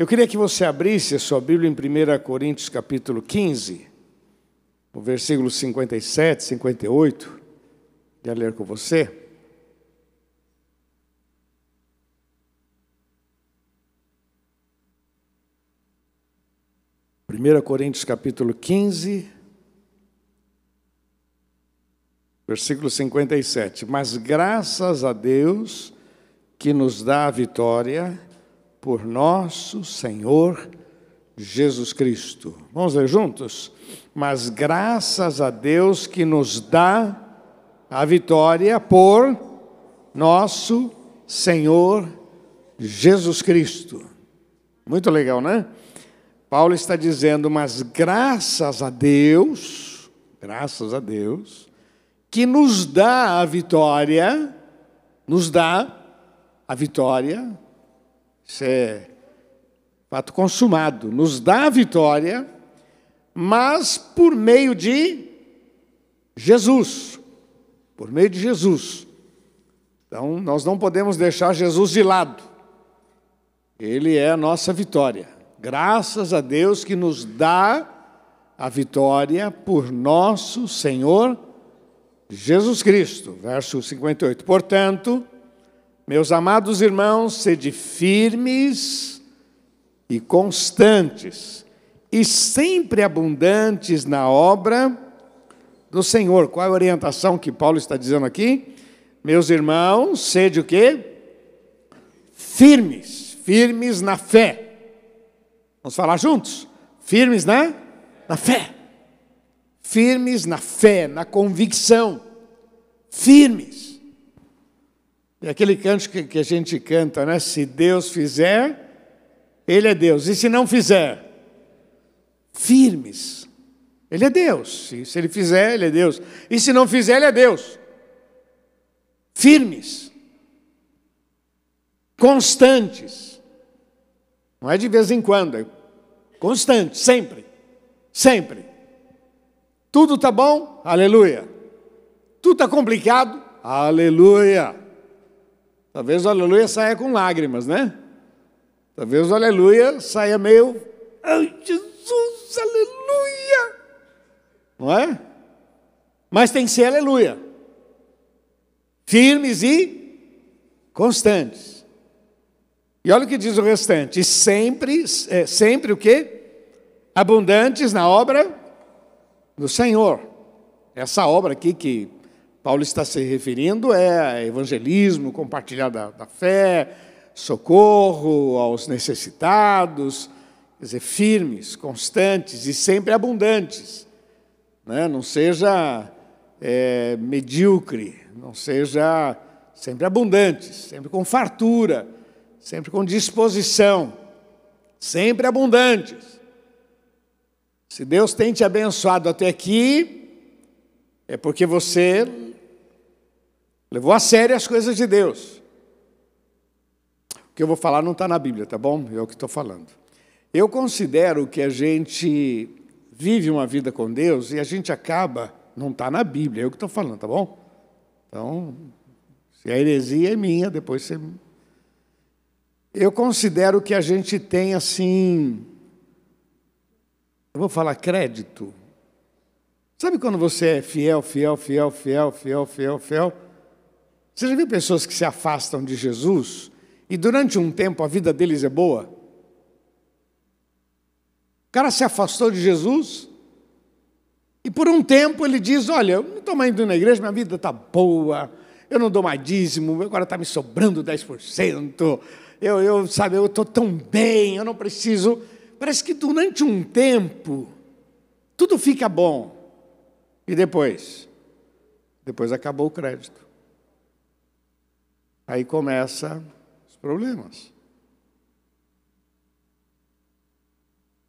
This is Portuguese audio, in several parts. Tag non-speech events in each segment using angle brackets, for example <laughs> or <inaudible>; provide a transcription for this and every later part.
Eu queria que você abrisse a sua Bíblia em 1 Coríntios capítulo 15, o versículo 57, 58. Quer ler com você? Primeira Coríntios capítulo 15, versículo 57. Mas graças a Deus que nos dá a vitória por nosso Senhor Jesus Cristo. Vamos ler juntos? Mas graças a Deus que nos dá a vitória por nosso Senhor Jesus Cristo. Muito legal, né? Paulo está dizendo, mas graças a Deus, graças a Deus, que nos dá a vitória, nos dá a vitória, isso é fato consumado, nos dá a vitória, mas por meio de Jesus. Por meio de Jesus. Então, nós não podemos deixar Jesus de lado. Ele é a nossa vitória. Graças a Deus que nos dá a vitória por nosso Senhor Jesus Cristo. Verso 58. Portanto, meus amados irmãos, sede firmes e constantes, e sempre abundantes na obra do Senhor. Qual é a orientação que Paulo está dizendo aqui? Meus irmãos, sede o quê? Firmes, firmes na fé. Vamos falar juntos? Firmes na, na fé. Firmes na fé, na convicção. Firmes. E aquele canto que, que a gente canta, né? Se Deus fizer, Ele é Deus. E se não fizer? Firmes. Ele é Deus. Se, se Ele fizer, Ele é Deus. E se não fizer, Ele é Deus. Firmes. Constantes. Não é de vez em quando, é constante, sempre. Sempre. Tudo está bom? Aleluia. Tudo está complicado? Aleluia. Talvez o aleluia saia com lágrimas, né? Talvez o aleluia saia meio. Ai, Jesus, aleluia! Não é? Mas tem que ser aleluia. Firmes e constantes. E olha o que diz o restante: sempre, é, sempre o quê? Abundantes na obra do Senhor. Essa obra aqui que Paulo está se referindo é evangelismo, compartilhar da, da fé, socorro aos necessitados, quer dizer, firmes, constantes e sempre abundantes. Né? Não seja é, medíocre, não seja sempre abundantes, sempre com fartura, sempre com disposição, sempre abundantes. Se Deus tem te abençoado até aqui, é porque você Levou a sério as coisas de Deus. O que eu vou falar não está na Bíblia, tá bom? É o que estou falando. Eu considero que a gente vive uma vida com Deus e a gente acaba, não está na Bíblia, é o que estou falando, tá bom? Então, se a heresia é minha, depois você. Eu considero que a gente tem assim. Eu vou falar crédito. Sabe quando você é fiel, fiel, fiel, fiel, fiel, fiel, fiel? Você já viu pessoas que se afastam de Jesus e durante um tempo a vida deles é boa? O cara se afastou de Jesus e por um tempo ele diz: Olha, eu não estou mais indo na igreja, minha vida está boa, eu não dou mais dízimo, agora está me sobrando 10%, eu, eu sabe, eu estou tão bem, eu não preciso. Parece que durante um tempo tudo fica bom. E depois? Depois acabou o crédito. Aí começa os problemas.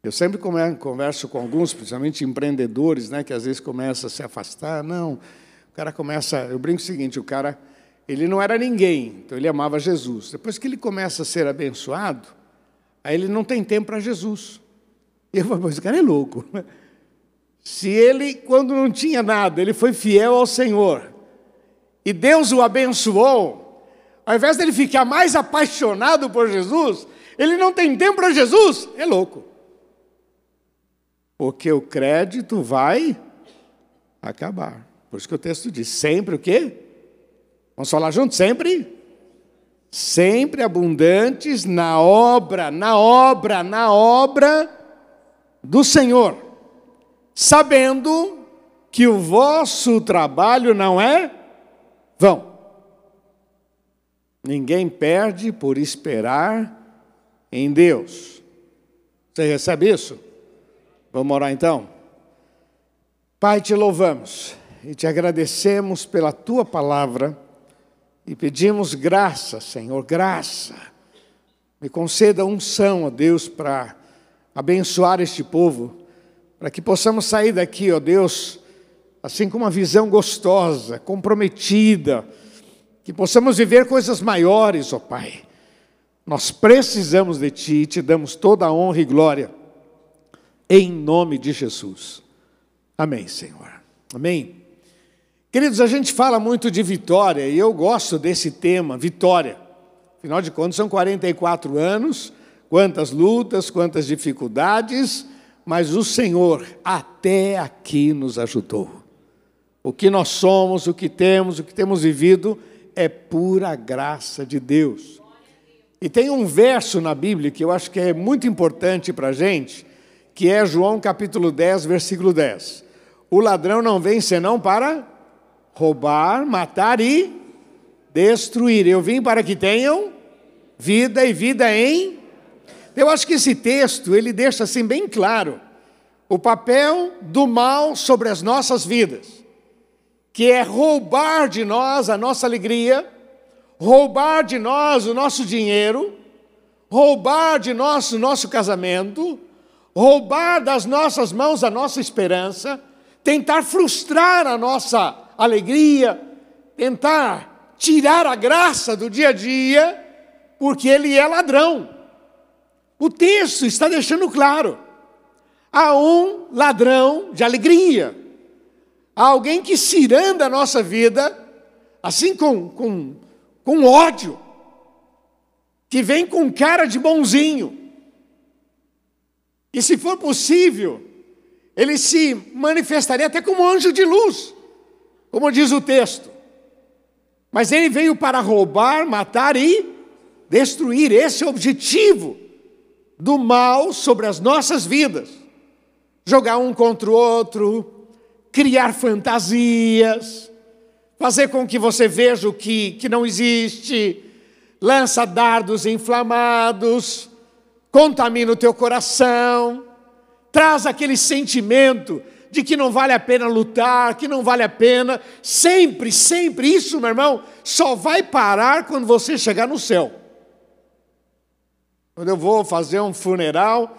Eu sempre converso com alguns, principalmente empreendedores, né, que às vezes começam a se afastar. Não, o cara começa. Eu brinco o seguinte: o cara, ele não era ninguém, então ele amava Jesus. Depois que ele começa a ser abençoado, aí ele não tem tempo para Jesus. E eu falo, esse cara é louco. <laughs> Se ele, quando não tinha nada, ele foi fiel ao Senhor, e Deus o abençoou, ao invés dele ficar mais apaixonado por Jesus, ele não tem tempo para Jesus, é louco. Porque o crédito vai acabar. Por isso que o texto diz: sempre o quê? Vamos falar juntos? Sempre? Sempre abundantes na obra, na obra, na obra do Senhor, sabendo que o vosso trabalho não é vão. Ninguém perde por esperar em Deus. Você recebe isso? Vamos orar então? Pai, te louvamos e te agradecemos pela tua palavra e pedimos graça, Senhor, graça. Me conceda unção, ó Deus, para abençoar este povo, para que possamos sair daqui, ó Deus, assim com uma visão gostosa, comprometida, que possamos viver coisas maiores, ó Pai. Nós precisamos de Ti e te damos toda a honra e glória, em nome de Jesus. Amém, Senhor. Amém. Queridos, a gente fala muito de vitória e eu gosto desse tema, vitória. Afinal de contas, são 44 anos, quantas lutas, quantas dificuldades, mas o Senhor até aqui nos ajudou. O que nós somos, o que temos, o que temos vivido é pura graça de Deus. E tem um verso na Bíblia que eu acho que é muito importante para a gente, que é João capítulo 10, versículo 10. O ladrão não vem senão para roubar, matar e destruir. Eu vim para que tenham vida e vida em. Eu acho que esse texto ele deixa assim bem claro o papel do mal sobre as nossas vidas, que é roubar de nós a nossa alegria, roubar de nós o nosso dinheiro, roubar de nós o nosso casamento, roubar das nossas mãos a nossa esperança, tentar frustrar a nossa alegria, tentar tirar a graça do dia a dia, porque ele é ladrão. O texto está deixando claro: há um ladrão de alegria, há alguém que ciranda a nossa vida, assim com, com, com ódio, que vem com cara de bonzinho. E se for possível, ele se manifestaria até como anjo de luz como diz o texto. Mas ele veio para roubar, matar e destruir. Esse é objetivo do mal sobre as nossas vidas. Jogar um contra o outro, criar fantasias, fazer com que você veja o que, que não existe, lança dardos inflamados, contamina o teu coração, traz aquele sentimento de que não vale a pena lutar, que não vale a pena. Sempre, sempre, isso, meu irmão, só vai parar quando você chegar no céu. Quando eu vou fazer um funeral,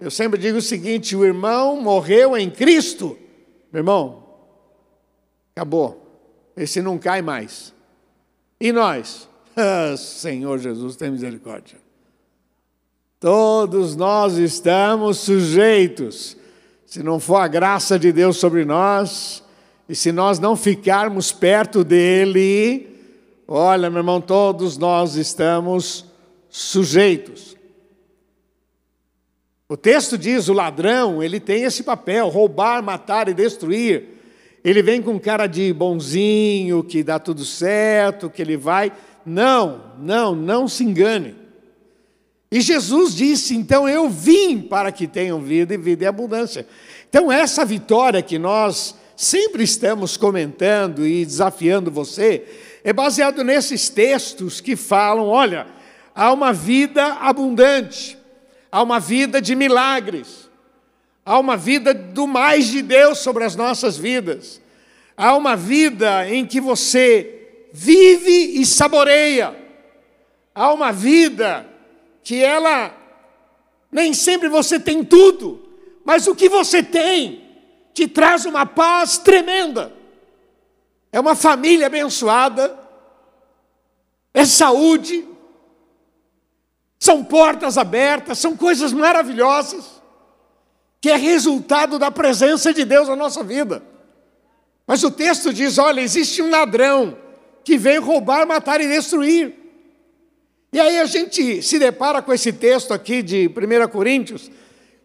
eu sempre digo o seguinte: o irmão morreu em Cristo. Meu irmão, acabou. Esse não cai mais. E nós? <laughs> Ah, Senhor Jesus, tem misericórdia. Todos nós estamos sujeitos se não for a graça de Deus sobre nós, e se nós não ficarmos perto dele, olha, meu irmão, todos nós estamos sujeitos. O texto diz: o ladrão, ele tem esse papel, roubar, matar e destruir. Ele vem com cara de bonzinho, que dá tudo certo, que ele vai. Não, não, não se engane. E Jesus disse: então eu vim para que tenham vida e vida em abundância. Então, essa vitória que nós sempre estamos comentando e desafiando você, é baseado nesses textos que falam: olha, há uma vida abundante, há uma vida de milagres, há uma vida do mais de Deus sobre as nossas vidas, há uma vida em que você vive e saboreia, há uma vida que ela nem sempre você tem tudo, mas o que você tem te traz uma paz tremenda. É uma família abençoada, é saúde, são portas abertas, são coisas maravilhosas, que é resultado da presença de Deus na nossa vida. Mas o texto diz: olha, existe um ladrão que veio roubar, matar e destruir. E aí a gente se depara com esse texto aqui de 1 Coríntios,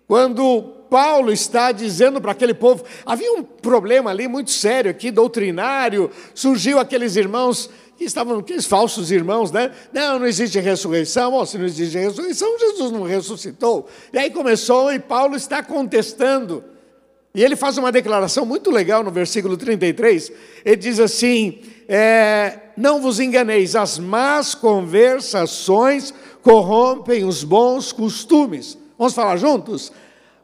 quando Paulo está dizendo para aquele povo, havia um problema ali muito sério aqui, doutrinário, surgiu aqueles irmãos que estavam, aqueles falsos irmãos, né? Não, não existe ressurreição, oh, se não existe ressurreição, Jesus não ressuscitou. E aí começou e Paulo está contestando. E ele faz uma declaração muito legal no versículo 33. Ele diz assim: é, Não vos enganeis, as más conversações corrompem os bons costumes. Vamos falar juntos?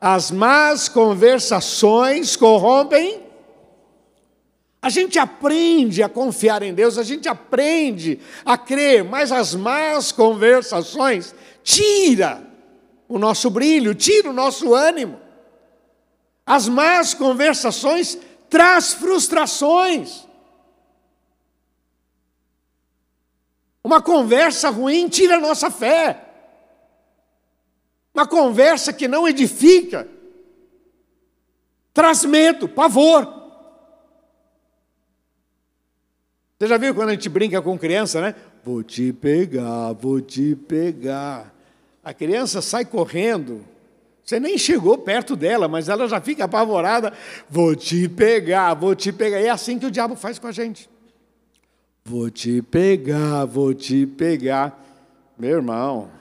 As más conversações corrompem. A gente aprende a confiar em Deus, a gente aprende a crer, mas as más conversações tira o nosso brilho, tira o nosso ânimo. As más conversações traz frustrações. Uma conversa ruim tira a nossa fé. Uma conversa que não edifica traz medo, pavor. Você já viu quando a gente brinca com criança, né? Vou te pegar, vou te pegar. A criança sai correndo, você nem chegou perto dela, mas ela já fica apavorada. Vou te pegar, vou te pegar. É assim que o diabo faz com a gente. Vou te pegar, vou te pegar. Meu irmão,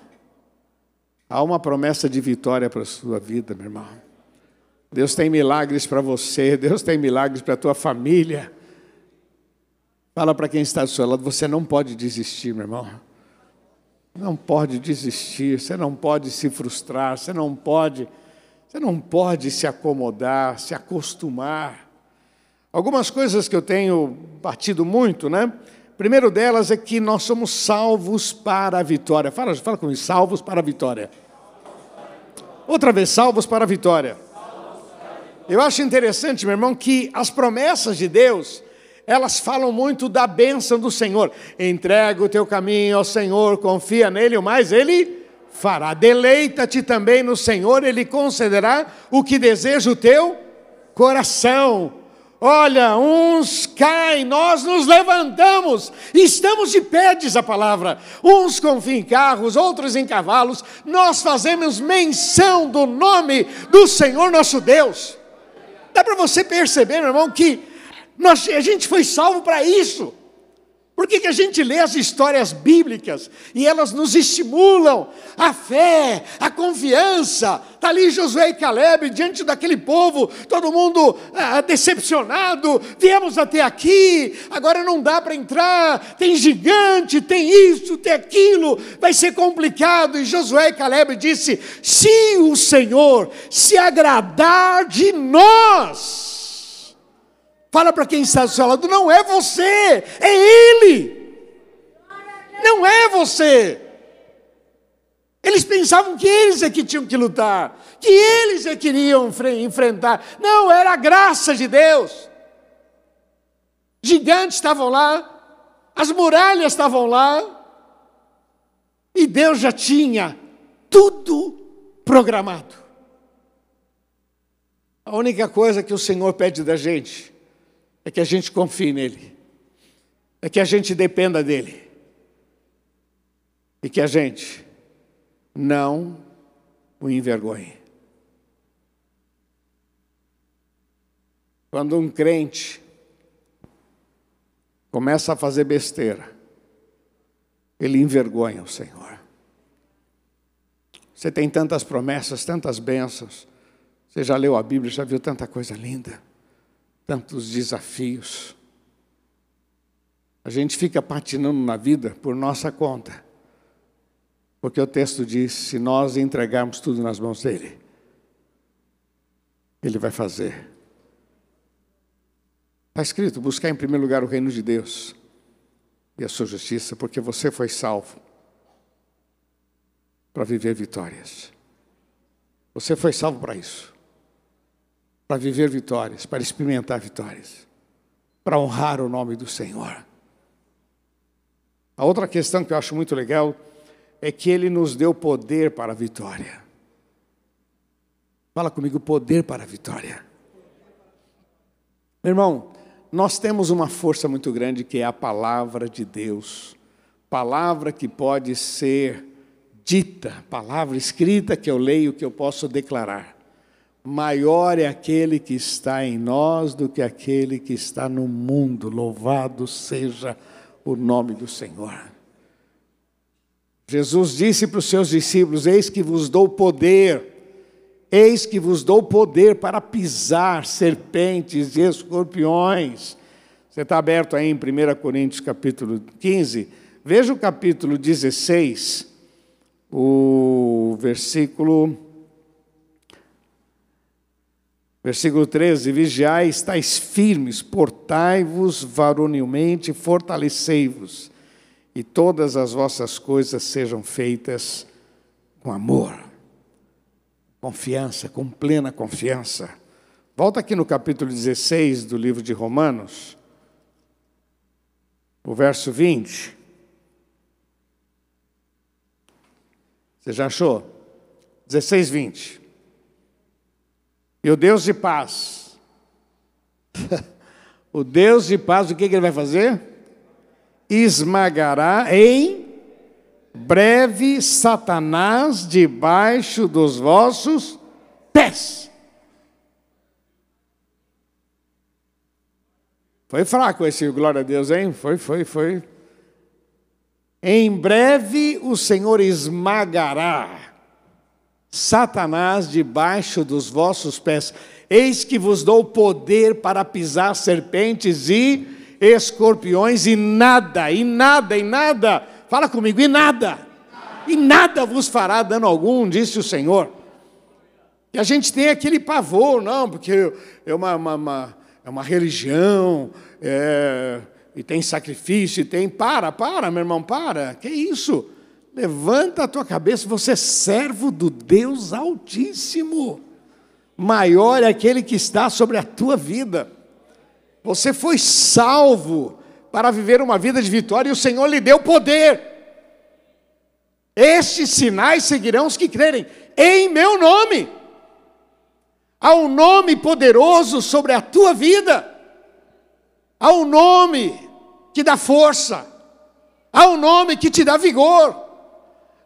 há uma promessa de vitória para a sua vida, meu irmão. Deus tem milagres para você, Deus tem milagres para a tua família. Fala para quem está do seu lado, você não pode desistir, meu irmão. Não pode desistir, você não pode se frustrar, você não pode, você não pode se acomodar, se acostumar. Algumas coisas que eu tenho batido muito, né? Primeiro delas é que nós somos salvos para a vitória. Fala, fala comigo, salvos para a vitória. Outra vez, salvos para a vitória. Eu acho interessante, meu irmão, que as promessas de Deus, elas falam muito da bênção do Senhor. Entrega o teu caminho ao Senhor, confia nele, o mais ele fará. Deleita-te também no Senhor, ele concederá o que deseja o teu coração. Olha, uns caem, nós nos levantamos, estamos de pé, diz a palavra. Uns confiam em carros, outros em cavalos. Nós fazemos menção do nome do Senhor nosso Deus. Dá para você perceber, meu irmão, que nós, a gente foi salvo para isso. Por que, que a gente lê as histórias bíblicas e elas nos estimulam a fé, a confiança? Está ali Josué e Caleb diante daquele povo, todo mundo ah, decepcionado. Viemos até aqui, agora não dá para entrar. Tem gigante, tem isso, tem aquilo, vai ser complicado. E Josué e Caleb disse: Se o Senhor se agradar de nós, Fala para quem está do seu lado, não é você, é Ele. Não é você. Eles pensavam que eles é que tinham que lutar, que eles é que iriam enfrentar. Não, era a graça de Deus. Gigantes estavam lá, as muralhas estavam lá, e Deus já tinha tudo programado. A única coisa que o Senhor pede da gente é que a gente confie nele, é que a gente dependa dele, e que a gente não o envergonhe. Quando um crente começa a fazer besteira, ele envergonha o Senhor. Você tem tantas promessas, tantas bênçãos. Você já leu a Bíblia, já viu tanta coisa linda tantos desafios. A gente fica patinando na vida por nossa conta. Porque o texto diz: se nós entregarmos tudo nas mãos dele, ele vai fazer. Está escrito: buscar em primeiro lugar o reino de Deus e a sua justiça, porque você foi salvo para viver vitórias. Você foi salvo para isso para viver vitórias, para experimentar vitórias, para honrar o nome do Senhor. A outra questão que eu acho muito legal é que Ele nos deu poder para a vitória. Fala comigo, poder para a vitória. Meu irmão, nós temos uma força muito grande que é a palavra de Deus palavra que pode ser dita, palavra escrita que eu leio, que eu posso declarar. Maior é aquele que está em nós do que aquele que está no mundo. Louvado seja o nome do Senhor. Jesus disse para os seus discípulos: Eis que vos dou poder, eis que vos dou poder para pisar serpentes e escorpiões. Você está aberto aí em 1 Coríntios capítulo 15? Veja o capítulo 16, o versículo. Versículo 13: Vigiai, estáis firmes, portai-vos varonilmente, fortalecei-vos e todas as vossas coisas sejam feitas com amor, confiança, com plena confiança. Volta aqui no capítulo 16 do livro de Romanos, o verso 20. Você já achou? 16, 20. E o Deus de paz. <laughs> o Deus de paz, o que, que ele vai fazer? esmagará em breve Satanás debaixo dos vossos pés. Foi fraco esse glória a Deus, hein? Foi, foi, foi. Em breve o Senhor esmagará Satanás debaixo dos vossos pés. Eis que vos dou poder para pisar serpentes e escorpiões e nada, e nada, e nada, fala comigo, e nada, e nada vos fará dano algum, disse o Senhor. E a gente tem aquele pavor, não, porque é uma, uma, uma é uma religião, é, e tem sacrifício, e tem. Para, para, meu irmão, para, que isso? Levanta a tua cabeça, você é servo do Deus Altíssimo. Maior é aquele que está sobre a tua vida. Você foi salvo para viver uma vida de vitória e o Senhor lhe deu poder. Estes sinais seguirão os que crerem em meu nome. Há um nome poderoso sobre a tua vida. Há um nome que dá força. Há um nome que te dá vigor.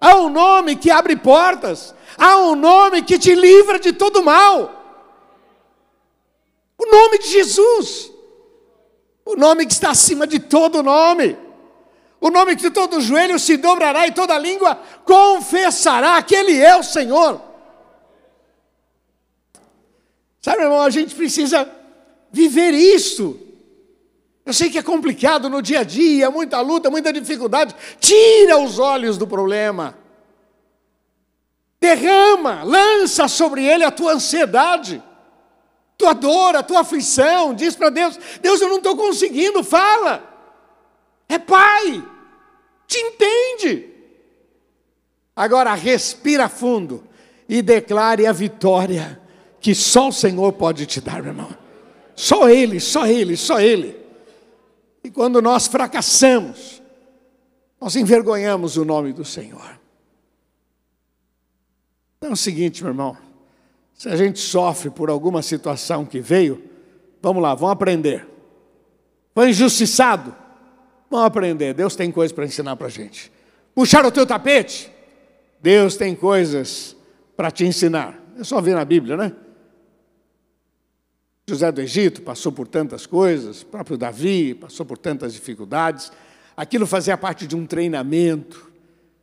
Há um nome que abre portas. Há um nome que te livra de todo mal. O nome de Jesus. O nome que está acima de todo nome. O nome que todo joelho se dobrará e toda língua confessará que Ele é o Senhor. Sabe, irmão, a gente precisa viver isso. Eu sei que é complicado no dia a dia, muita luta, muita dificuldade. Tira os olhos do problema. Derrama, lança sobre ele a tua ansiedade tua dor, a tua aflição, diz para Deus: Deus, eu não estou conseguindo, fala. É Pai, te entende. Agora respira fundo e declare a vitória que só o Senhor pode te dar, meu irmão. Só Ele, só Ele, só Ele. E quando nós fracassamos, nós envergonhamos o nome do Senhor. Então é o seguinte, meu irmão. Se a gente sofre por alguma situação que veio, vamos lá, vamos aprender. Foi injustiçado? Vamos aprender. Deus tem coisas para ensinar para a gente. Puxar o teu tapete? Deus tem coisas para te ensinar. É só ver na Bíblia, né? José do Egito passou por tantas coisas, o próprio Davi passou por tantas dificuldades. Aquilo fazia parte de um treinamento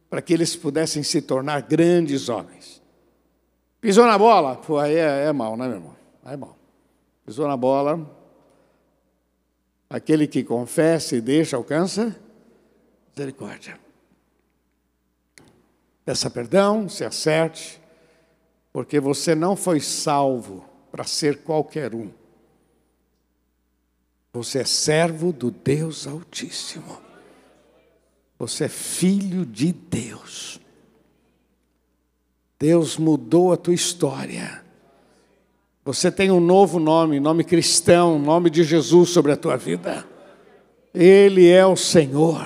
para que eles pudessem se tornar grandes homens. Pisou na bola? Pô, aí é, é mal, né, meu irmão? Aí é mal. Pisou na bola. Aquele que confessa e deixa alcança misericórdia. Peça perdão, se acerte, porque você não foi salvo para ser qualquer um. Você é servo do Deus Altíssimo. Você é filho de Deus. Deus mudou a tua história. Você tem um novo nome, nome cristão, nome de Jesus sobre a tua vida. Ele é o Senhor.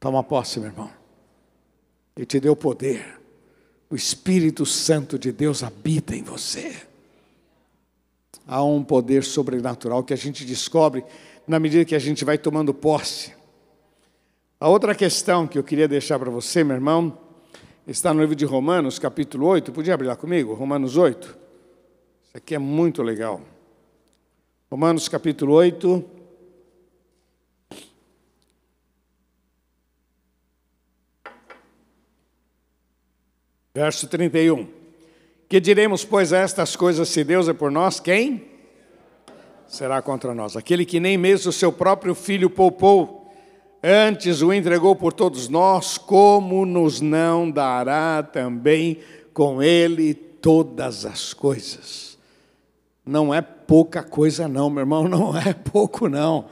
Toma posse, meu irmão. Ele te deu poder. O Espírito Santo de Deus habita em você. Há um poder sobrenatural que a gente descobre na medida que a gente vai tomando posse. A outra questão que eu queria deixar para você, meu irmão, está no livro de Romanos, capítulo 8. Podia abrir lá comigo? Romanos 8. Isso aqui é muito legal. Romanos, capítulo 8. Verso 31. Que diremos, pois, a estas coisas, se Deus é por nós, quem será contra nós? Aquele que nem mesmo o seu próprio filho poupou, antes o entregou por todos nós, como nos não dará também com ele todas as coisas? Não é pouca coisa, não, meu irmão, não é pouco, não.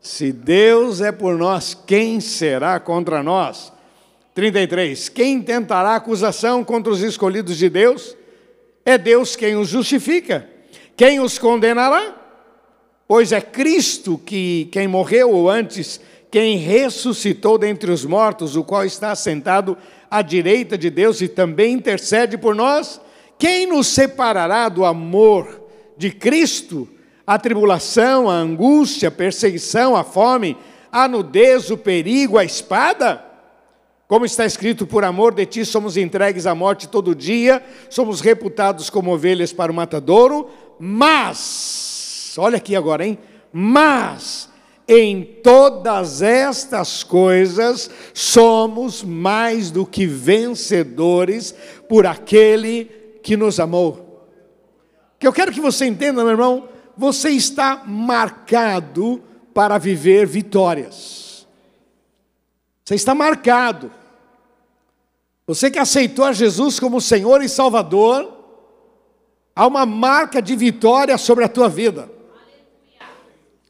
Se Deus é por nós, quem será contra nós? 33. Quem tentará acusação contra os escolhidos de Deus? É Deus quem os justifica. Quem os condenará? Pois é Cristo que quem morreu ou antes quem ressuscitou dentre os mortos, o qual está sentado à direita de Deus e também intercede por nós. Quem nos separará do amor de Cristo? A tribulação, a angústia, a perseguição, a fome, a nudez, o perigo, a espada? Como está escrito, por amor de ti somos entregues à morte todo dia, somos reputados como ovelhas para o matadouro, mas, olha aqui agora, hein? Mas, em todas estas coisas, somos mais do que vencedores por aquele que nos amou. Que eu quero que você entenda, meu irmão, você está marcado para viver vitórias. Você está marcado. Você que aceitou a Jesus como Senhor e Salvador, há uma marca de vitória sobre a tua vida.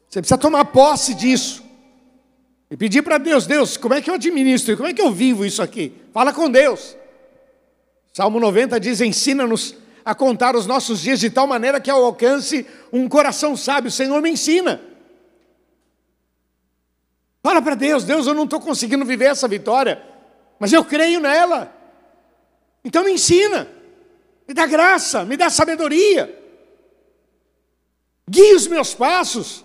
Você precisa tomar posse disso. E pedir para Deus, Deus, como é que eu administro? Como é que eu vivo isso aqui? Fala com Deus. Salmo 90 diz: ensina-nos a contar os nossos dias de tal maneira que alcance um coração sábio. O Senhor me ensina. Fala para Deus, Deus, eu não estou conseguindo viver essa vitória mas eu creio nela. Então me ensina, me dá graça, me dá sabedoria, guie os meus passos.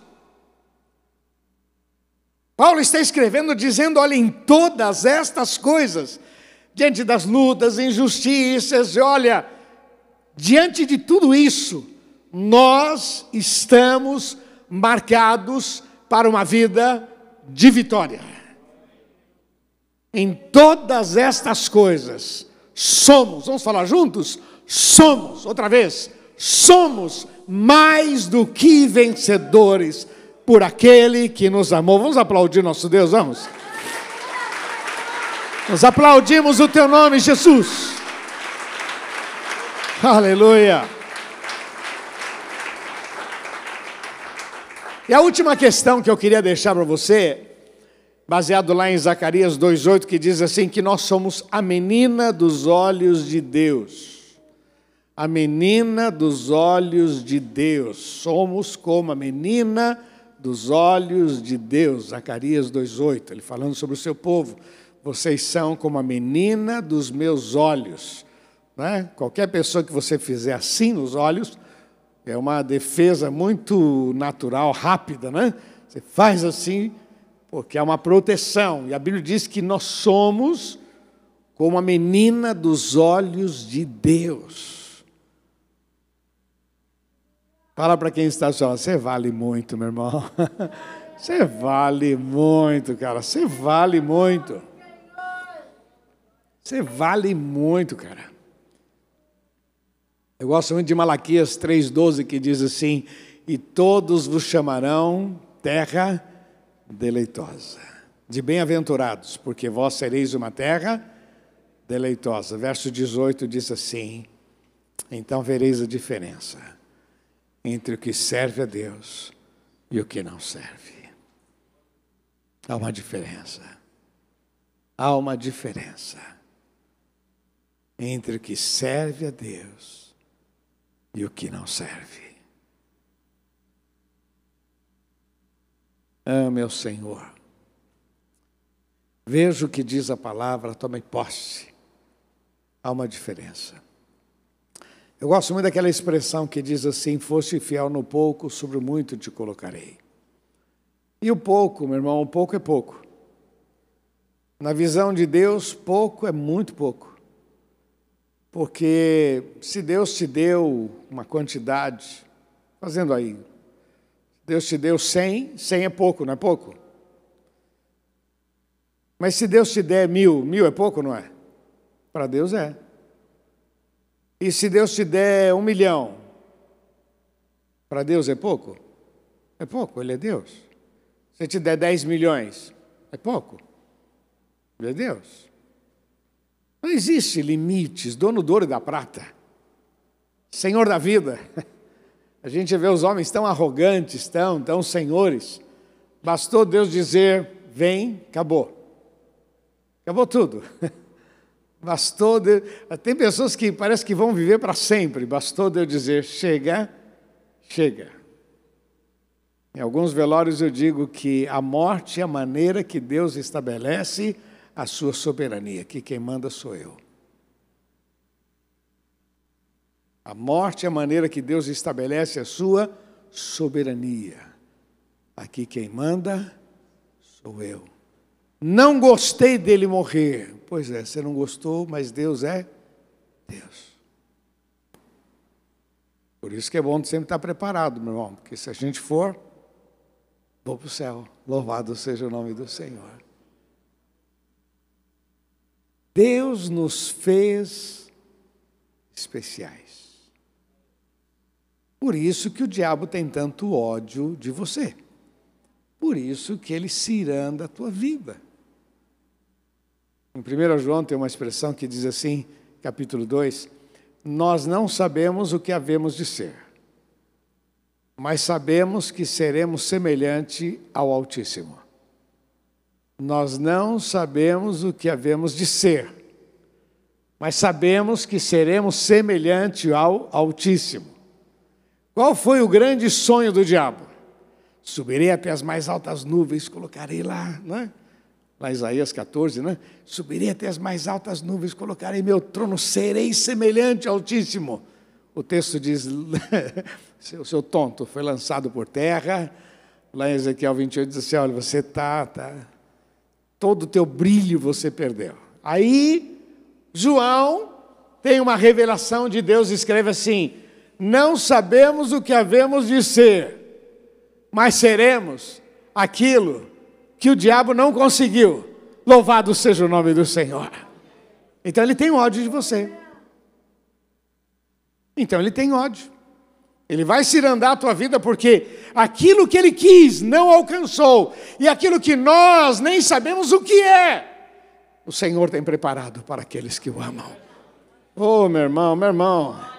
Paulo está escrevendo dizendo: olha, em todas estas coisas, diante das lutas, injustiças, olha, diante de tudo isso, nós estamos marcados para uma vida de vitória. Em todas estas coisas, somos, vamos falar juntos? Somos, outra vez, somos mais do que vencedores por aquele que nos amou. Vamos aplaudir nosso Deus, vamos? Nós aplaudimos o teu nome, Jesus. Aleluia. E a última questão que eu queria deixar para você baseado lá em Zacarias 2,8, que diz assim: que nós somos a menina dos olhos de Deus. A menina dos olhos de Deus. Somos como a menina dos olhos de Deus. Zacarias 2,8, ele falando sobre o seu povo. Vocês são como a menina dos meus olhos. Né? Qualquer pessoa que você fizer assim nos olhos, é uma defesa muito natural, rápida, né? Você faz assim, porque é uma proteção. E a Bíblia diz que nós somos como a menina dos olhos de Deus. Fala para quem está só, você vale muito, meu irmão. <laughs> Você vale muito, cara. Você vale muito. Você vale muito, cara. Eu gosto muito de Malaquias 3,12 que diz assim: E todos vos chamarão terra deleitosa. De bem-aventurados, porque vós sereis uma terra deleitosa. Verso 18 diz assim: Então vereis a diferença entre o que serve a Deus e o que não serve. Há uma diferença. Há uma diferença entre o que serve a Deus e o que não serve. Ame ao Senhor. Veja o que diz a palavra, tome posse. Há uma diferença. Eu gosto muito daquela expressão que diz assim: Foste fiel no pouco, sobre muito te colocarei. E o pouco, meu irmão, o pouco é pouco. Na visão de Deus, pouco é muito pouco. Porque se Deus te deu uma quantidade, fazendo aí, Deus te deu 100, 100 é pouco, não é pouco? Mas se Deus te der mil, mil é pouco, não é? Para Deus é. E se Deus te der um milhão, para Deus é pouco? É pouco, Ele é Deus. Se te der 10 milhões, é pouco? Ele é Deus. Não existe limites, dono do ouro e da prata, Senhor da vida. <laughs> A gente vê os homens tão arrogantes, tão, tão senhores. Bastou Deus dizer: vem, acabou. Acabou tudo. <laughs> Bastou Deus. Tem pessoas que parece que vão viver para sempre. Bastou Deus dizer: chega, chega. Em alguns velórios eu digo que a morte é a maneira que Deus estabelece a sua soberania, que quem manda sou eu. A morte é a maneira que Deus estabelece a sua soberania. Aqui quem manda sou eu. Não gostei dele morrer. Pois é, você não gostou, mas Deus é Deus. Por isso que é bom sempre estar preparado, meu irmão, porque se a gente for, vou para o céu. Louvado seja o nome do Senhor. Deus nos fez especiais. Por isso que o diabo tem tanto ódio de você. Por isso que ele se iranda a tua vida. Em 1 João tem uma expressão que diz assim, capítulo 2: Nós não sabemos o que havemos de ser, mas sabemos que seremos semelhante ao Altíssimo. Nós não sabemos o que havemos de ser, mas sabemos que seremos semelhante ao Altíssimo. Qual foi o grande sonho do diabo? Subirei até as mais altas nuvens, colocarei lá, não é? lá Isaías 14, né? Subirei até as mais altas nuvens, colocarei meu trono, serei semelhante ao Altíssimo. O texto diz: <laughs> seu, seu tonto foi lançado por terra. Lá em Ezequiel 28 diz assim: olha, você tá, tá, todo o teu brilho você perdeu. Aí, João tem uma revelação de Deus, escreve assim: não sabemos o que havemos de ser, mas seremos aquilo que o diabo não conseguiu. Louvado seja o nome do Senhor. Então ele tem ódio de você. Então ele tem ódio. Ele vai cirandar a tua vida porque aquilo que ele quis não alcançou, e aquilo que nós nem sabemos o que é, o Senhor tem preparado para aqueles que o amam. Oh, meu irmão, meu irmão.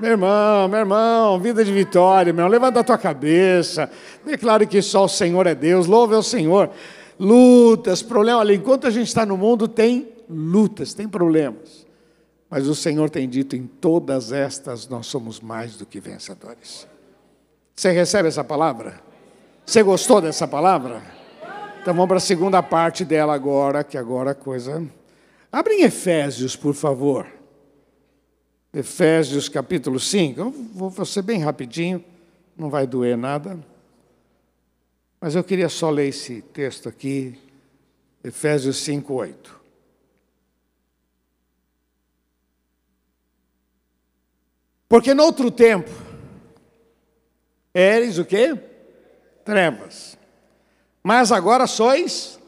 Meu irmão, meu irmão, vida de vitória, meu irmão, levanta a tua cabeça, declare que só o Senhor é Deus, louve ao Senhor. Lutas, problemas, olha, enquanto a gente está no mundo, tem lutas, tem problemas. Mas o Senhor tem dito: em todas estas nós somos mais do que vencedores. Você recebe essa palavra? Você gostou dessa palavra? Então vamos para a segunda parte dela agora, que agora a coisa. Abre em Efésios, por favor. Efésios capítulo 5. Eu vou ser bem rapidinho, não vai doer nada. Mas eu queria só ler esse texto aqui, Efésios 5, 8. Porque no outro tempo, eres o quê? Trevas. Mas agora sois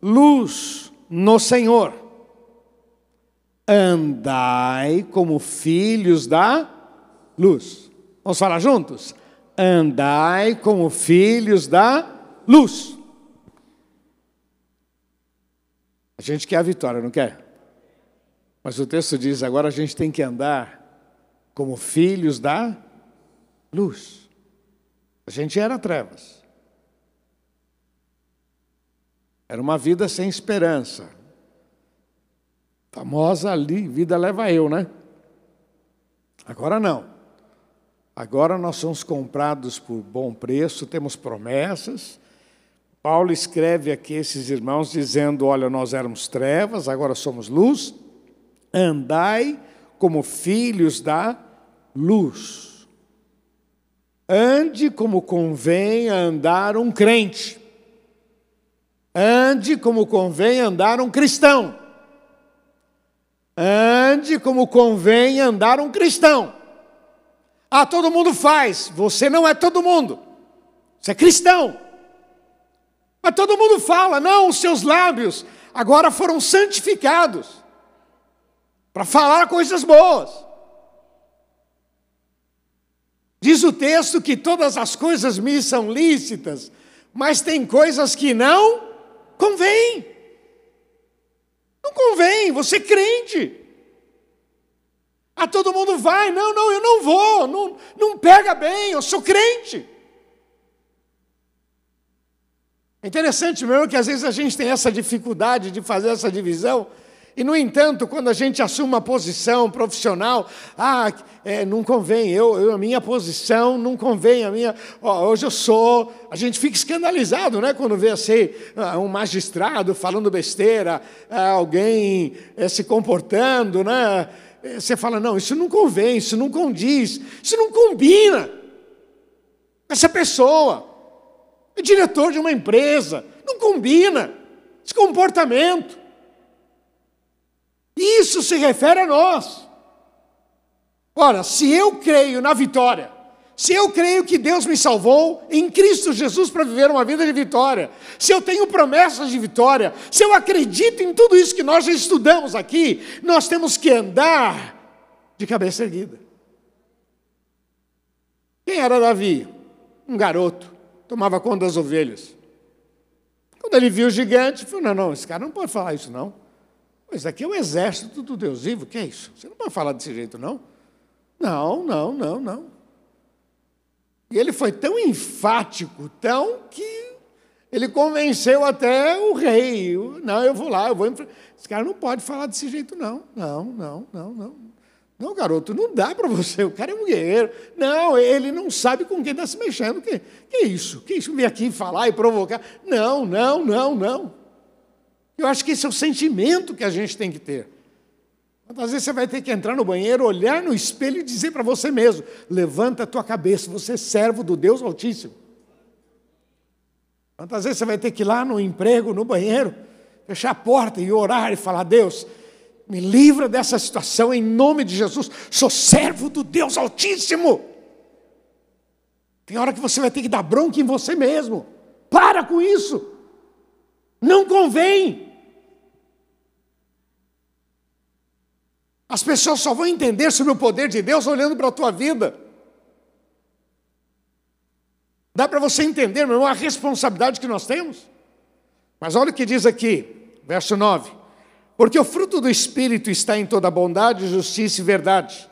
luz no Senhor andai como filhos da luz. Vamos falar juntos? Andai como filhos da luz. A gente quer a vitória, não quer? Mas o texto diz: agora a gente tem que andar como filhos da luz. A gente era trevas. Era uma vida sem esperança. Famosa ali, vida leva eu, né? Agora não. Agora nós somos comprados por bom preço, temos promessas. Paulo escreve aqui esses irmãos dizendo: Olha, nós éramos trevas, agora somos luz. Andai como filhos da luz. Ande como convém andar um crente. Ande como convém andar um cristão. Ande como convém andar um cristão. Ah, todo mundo faz. Você não é todo mundo. Você é cristão. Mas todo mundo fala, não, os seus lábios agora foram santificados para falar coisas boas. Diz o texto que todas as coisas me são lícitas, mas tem coisas que não convêm. Não convém, você é crente. Ah, todo mundo vai. Não, não, eu não vou. Não, não pega bem, eu sou crente. É interessante mesmo que às vezes a gente tem essa dificuldade de fazer essa divisão. E, no entanto, quando a gente assume uma posição profissional, ah, é, não convém, eu, eu, a minha posição não convém, a minha, ó, hoje eu sou, a gente fica escandalizado, né, quando vê assim, um magistrado falando besteira, ah, alguém é, se comportando, né, é, você fala, não, isso não convém, isso não condiz, isso não combina. Essa pessoa é diretor de uma empresa, não combina esse comportamento. Isso se refere a nós. Ora, se eu creio na vitória, se eu creio que Deus me salvou em Cristo Jesus para viver uma vida de vitória, se eu tenho promessas de vitória, se eu acredito em tudo isso que nós já estudamos aqui, nós temos que andar de cabeça erguida. Quem era Davi? Um garoto, tomava conta das ovelhas. Quando ele viu o gigante, falou: Não, não, esse cara não pode falar isso, não. Isso aqui é o exército do Deus vivo, que é isso? Você não pode falar desse jeito, não? Não, não, não, não. E ele foi tão enfático, tão que ele convenceu até o rei. Não, eu vou lá, eu vou. Esse cara não pode falar desse jeito, não. Não, não, não, não. Não, garoto, não dá para você. O cara é um guerreiro. Não, ele não sabe com quem está se mexendo. Que, que isso? Que isso? Vir aqui falar e provocar? Não, não, não, não. Eu acho que esse é o sentimento que a gente tem que ter. Quantas vezes você vai ter que entrar no banheiro, olhar no espelho e dizer para você mesmo: levanta a tua cabeça, você é servo do Deus Altíssimo. Quantas vezes você vai ter que ir lá no emprego, no banheiro, fechar a porta e orar e falar: Deus, me livra dessa situação em nome de Jesus, sou servo do Deus Altíssimo. Tem hora que você vai ter que dar bronca em você mesmo. Para com isso. Não convém. As pessoas só vão entender sobre o poder de Deus olhando para a tua vida. Dá para você entender, meu irmão, a responsabilidade que nós temos? Mas olha o que diz aqui, verso 9: Porque o fruto do Espírito está em toda bondade, justiça e verdade,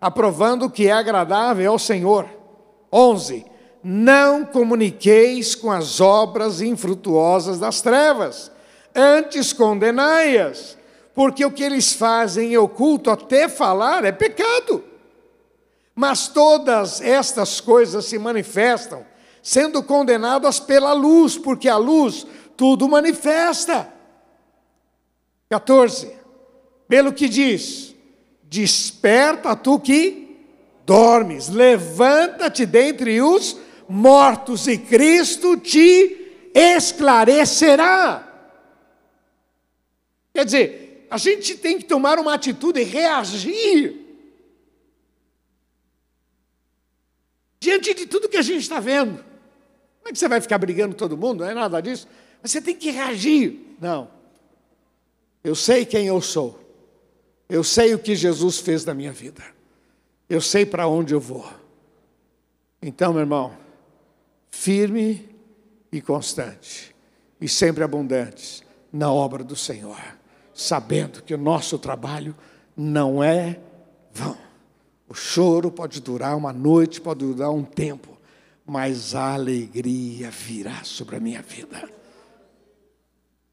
aprovando o que é agradável ao Senhor. 11: Não comuniqueis com as obras infrutuosas das trevas, antes condenai-as porque o que eles fazem em oculto, até falar, é pecado. Mas todas estas coisas se manifestam, sendo condenadas pela luz, porque a luz tudo manifesta. 14. Pelo que diz: Desperta tu que dormes, levanta-te dentre os mortos, e Cristo te esclarecerá. Quer dizer, a gente tem que tomar uma atitude e reagir. Diante de tudo que a gente está vendo. Como é que você vai ficar brigando todo mundo? Não é nada disso. Mas você tem que reagir. Não. Eu sei quem eu sou. Eu sei o que Jesus fez na minha vida. Eu sei para onde eu vou. Então, meu irmão, firme e constante, e sempre abundantes na obra do Senhor sabendo que o nosso trabalho não é vão. O choro pode durar uma noite, pode durar um tempo, mas a alegria virá sobre a minha vida.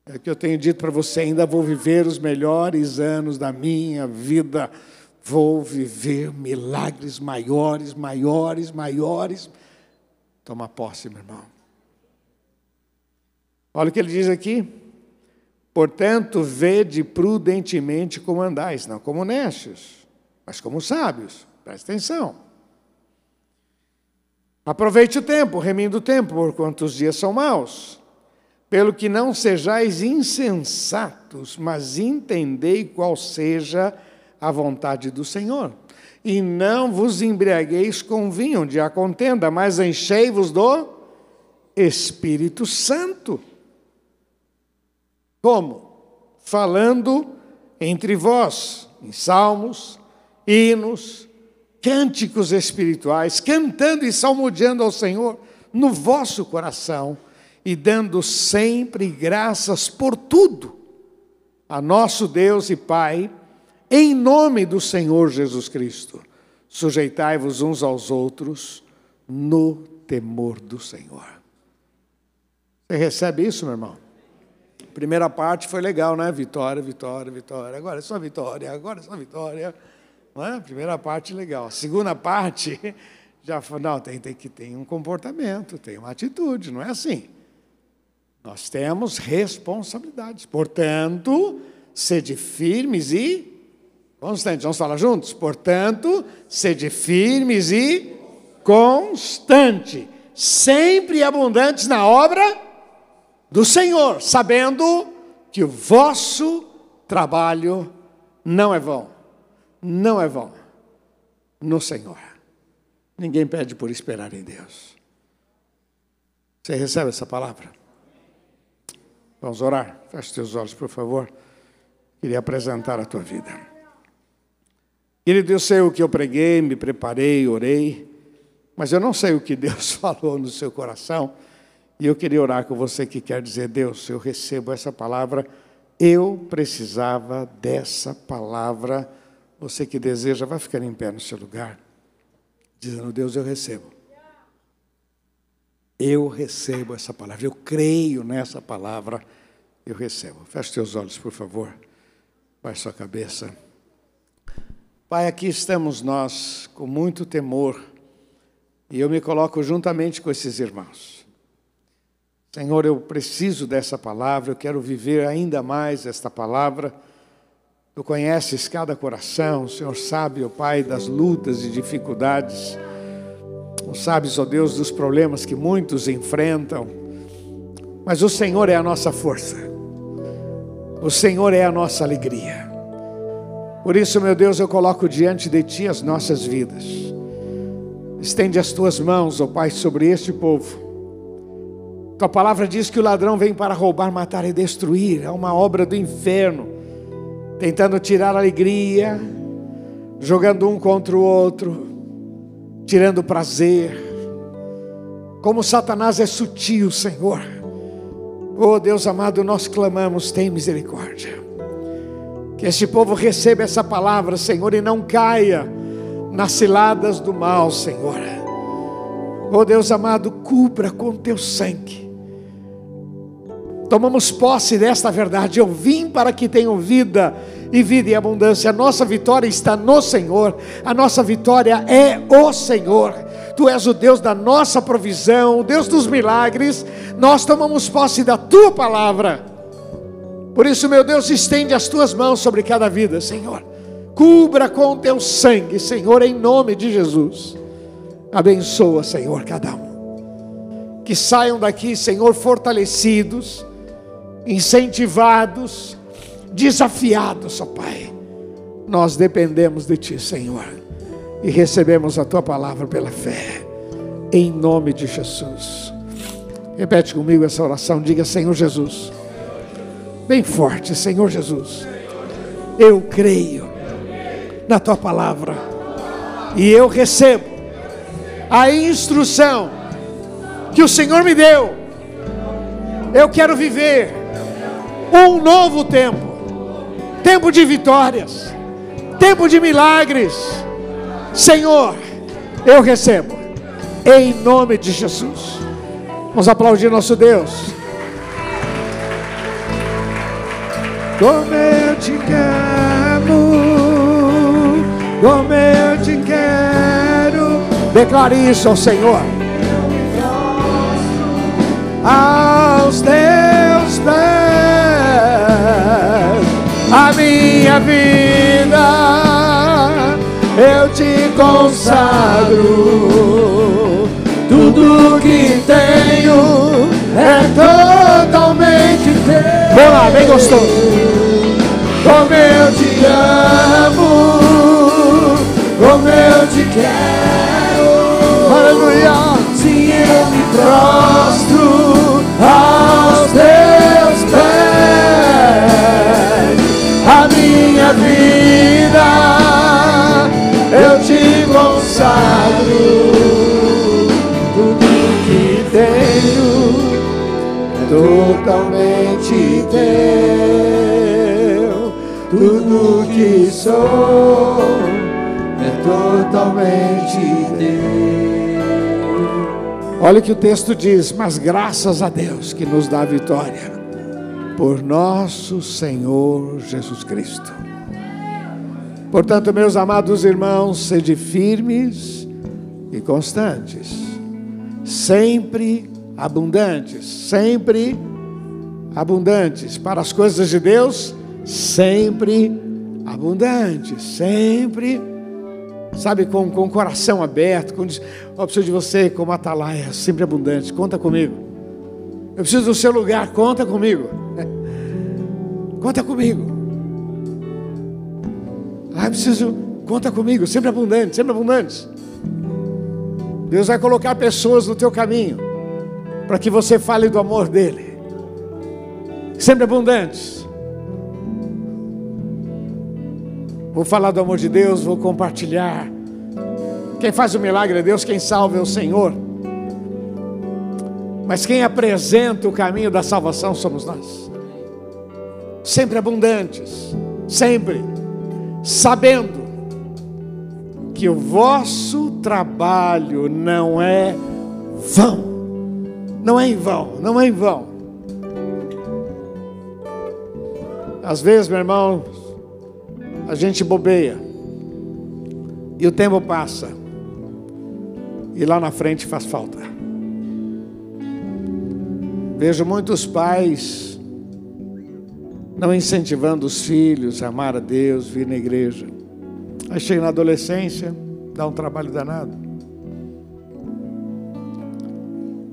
É que eu tenho dito para você: ainda vou viver os melhores anos da minha vida. Vou viver milagres maiores, maiores, maiores. Toma posse, meu irmão. Olha o que ele diz aqui. Portanto, vede prudentemente como andais, não como necios, mas como sábios. Presta atenção. Aproveite o tempo, remindo o tempo, porquanto os dias são maus. Pelo que não sejais insensatos, mas entendei qual seja a vontade do Senhor. E não vos embriagueis com vinho de a contenda, mas enchei-vos do Espírito Santo. Como? Falando entre vós, em salmos, hinos, cânticos espirituais, cantando e salmodiando ao Senhor no vosso coração e dando sempre graças por tudo a nosso Deus e Pai, em nome do Senhor Jesus Cristo. Sujeitai-vos uns aos outros no temor do Senhor. Você recebe isso, meu irmão? Primeira parte foi legal, né? Vitória, vitória, vitória. Agora é só vitória, agora é só vitória. Não é? Primeira parte legal. Segunda parte <laughs> já foi, não, tem, tem que ter um comportamento, tem uma atitude, não é assim. Nós temos responsabilidades. Portanto, sede firmes e constantes. Vamos falar juntos? Portanto, sede firmes e constante, sempre abundantes na obra do Senhor, sabendo que o vosso trabalho não é vão. Não é vão. No Senhor. Ninguém pede por esperar em Deus. Você recebe essa palavra? Vamos orar? Feche teus olhos, por favor. Queria apresentar a tua vida. Querido, eu sei o que eu preguei, me preparei, orei, mas eu não sei o que Deus <laughs> falou no seu coração. E eu queria orar com você que quer dizer, Deus, eu recebo essa palavra, eu precisava dessa palavra. Você que deseja, vai ficar em pé no seu lugar, dizendo, Deus, eu recebo. Eu recebo essa palavra, eu creio nessa palavra, eu recebo. Feche seus olhos, por favor. Baixe sua cabeça. Pai, aqui estamos nós com muito temor, e eu me coloco juntamente com esses irmãos. Senhor, eu preciso dessa palavra, eu quero viver ainda mais esta palavra. Tu conheces cada coração, o Senhor sabe, ó Pai, das lutas e dificuldades. Tu sabes, ó Deus, dos problemas que muitos enfrentam. Mas o Senhor é a nossa força. O Senhor é a nossa alegria. Por isso, meu Deus, eu coloco diante de Ti as nossas vidas. Estende as Tuas mãos, ó Pai, sobre este povo tua palavra diz que o ladrão vem para roubar, matar e destruir. É uma obra do inferno, tentando tirar alegria, jogando um contra o outro, tirando prazer. Como Satanás é sutil, Senhor. Oh Deus amado, nós clamamos, tem misericórdia. Que este povo receba essa palavra, Senhor, e não caia nas ciladas do mal, Senhor. Oh Deus amado, cubra com teu sangue tomamos posse desta verdade. Eu vim para que tenham vida e vida em abundância. A nossa vitória está no Senhor, a nossa vitória é o Senhor. Tu és o Deus da nossa provisão, o Deus dos milagres. Nós tomamos posse da tua palavra. Por isso, meu Deus, estende as tuas mãos sobre cada vida, Senhor. Cubra com teu sangue, Senhor, em nome de Jesus. Abençoa, Senhor, cada um. Que saiam daqui, Senhor, fortalecidos incentivados, desafiados, ó Pai. Nós dependemos de Ti, Senhor, e recebemos a Tua palavra pela fé, em nome de Jesus. Repete comigo essa oração, diga: Senhor Jesus, bem forte, Senhor Jesus, eu creio na Tua palavra e eu recebo a instrução que o Senhor me deu. Eu quero viver um novo tempo tempo de vitórias, tempo de milagres. Senhor, eu recebo, em nome de Jesus. Vamos aplaudir nosso Deus. Como eu te quero, como eu te quero. Declare isso ao Senhor. Aos teus pés a minha vida eu te consagro. Tudo que tenho é totalmente Vamos lá, bem gostoso. Como eu te amo, como eu te quero. Aleluia. Se eu me prostro vida eu te consagro. Tudo que tenho é totalmente teu. Tudo que sou é totalmente teu. Olha o que o texto diz, mas graças a Deus que nos dá a vitória por nosso Senhor Jesus Cristo. Portanto, meus amados irmãos, sede firmes e constantes, sempre abundantes, sempre abundantes para as coisas de Deus, sempre abundantes, sempre sabe, com, com o coração aberto, com, eu preciso de você como atalaia, sempre abundante, conta comigo. Eu preciso do seu lugar, conta comigo. <laughs> Conta comigo. Ah, preciso, conta comigo, sempre abundante, sempre abundante. Deus vai colocar pessoas no teu caminho para que você fale do amor dele. Sempre abundantes. Vou falar do amor de Deus, vou compartilhar. Quem faz o milagre é Deus, quem salva é o Senhor. Mas quem apresenta o caminho da salvação somos nós. Sempre abundantes, sempre sabendo que o vosso trabalho não é vão. Não é em vão, não é em vão. Às vezes, meu irmão, a gente bobeia. E o tempo passa. E lá na frente faz falta. Vejo muitos pais não incentivando os filhos a amar a Deus, vir na igreja. Aí chega na adolescência, dá um trabalho danado.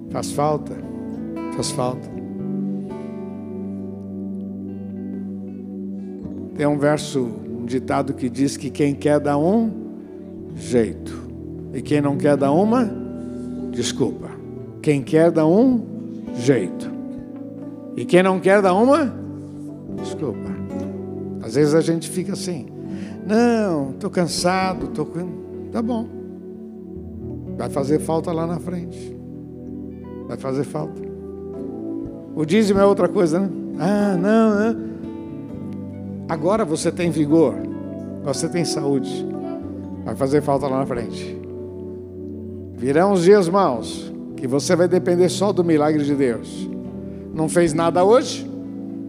Faz falta, faz falta. Tem um verso, um ditado que diz que quem quer dá um jeito, e quem não quer dá uma desculpa. Quem quer dá um jeito, e quem não quer dá uma desculpa. Às vezes a gente fica assim, não, estou cansado, estou. Tá bom. Vai fazer falta lá na frente. Vai fazer falta. O dízimo é outra coisa, né? Ah, não, né? Agora você tem vigor, você tem saúde. Vai fazer falta lá na frente. Virão os dias maus que você vai depender só do milagre de Deus. Não fez nada hoje,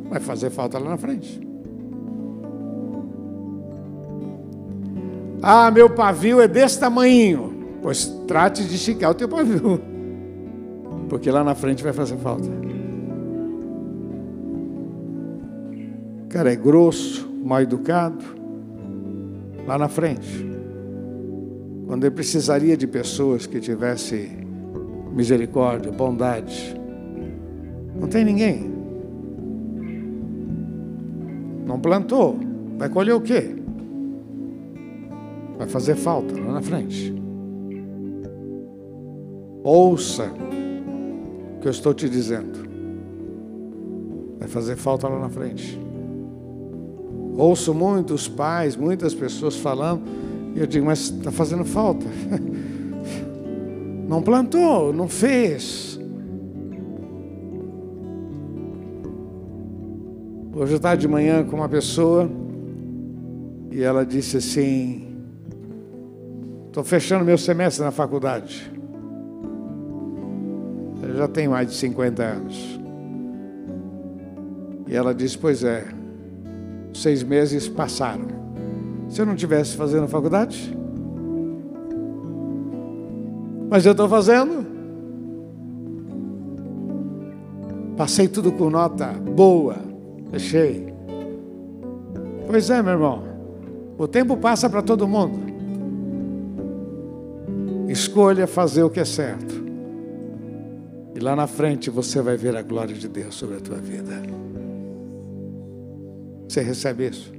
vai fazer falta lá na frente. Ah, meu pavio é desse tamanho. Pois trate de esticar o teu pavio. Porque lá na frente vai fazer falta. O cara é grosso, mal educado. Lá na frente. Quando ele precisaria de pessoas que tivessem misericórdia, bondade. Não tem ninguém. Não plantou. Vai colher o quê? Vai fazer falta lá na frente. Ouça o que eu estou te dizendo. Vai fazer falta lá na frente. Ouço muitos pais, muitas pessoas falando, e eu digo, mas está fazendo falta. <laughs> Não plantou, não fez. Hoje eu estava de manhã com uma pessoa e ela disse assim: Estou fechando meu semestre na faculdade. Eu já tenho mais de 50 anos. E ela disse: Pois é, seis meses passaram. Se eu não tivesse fazendo faculdade, mas eu estou fazendo. Passei tudo com nota boa, fechei. Pois é, meu irmão. O tempo passa para todo mundo. Escolha fazer o que é certo. E lá na frente você vai ver a glória de Deus sobre a tua vida. Você recebe isso?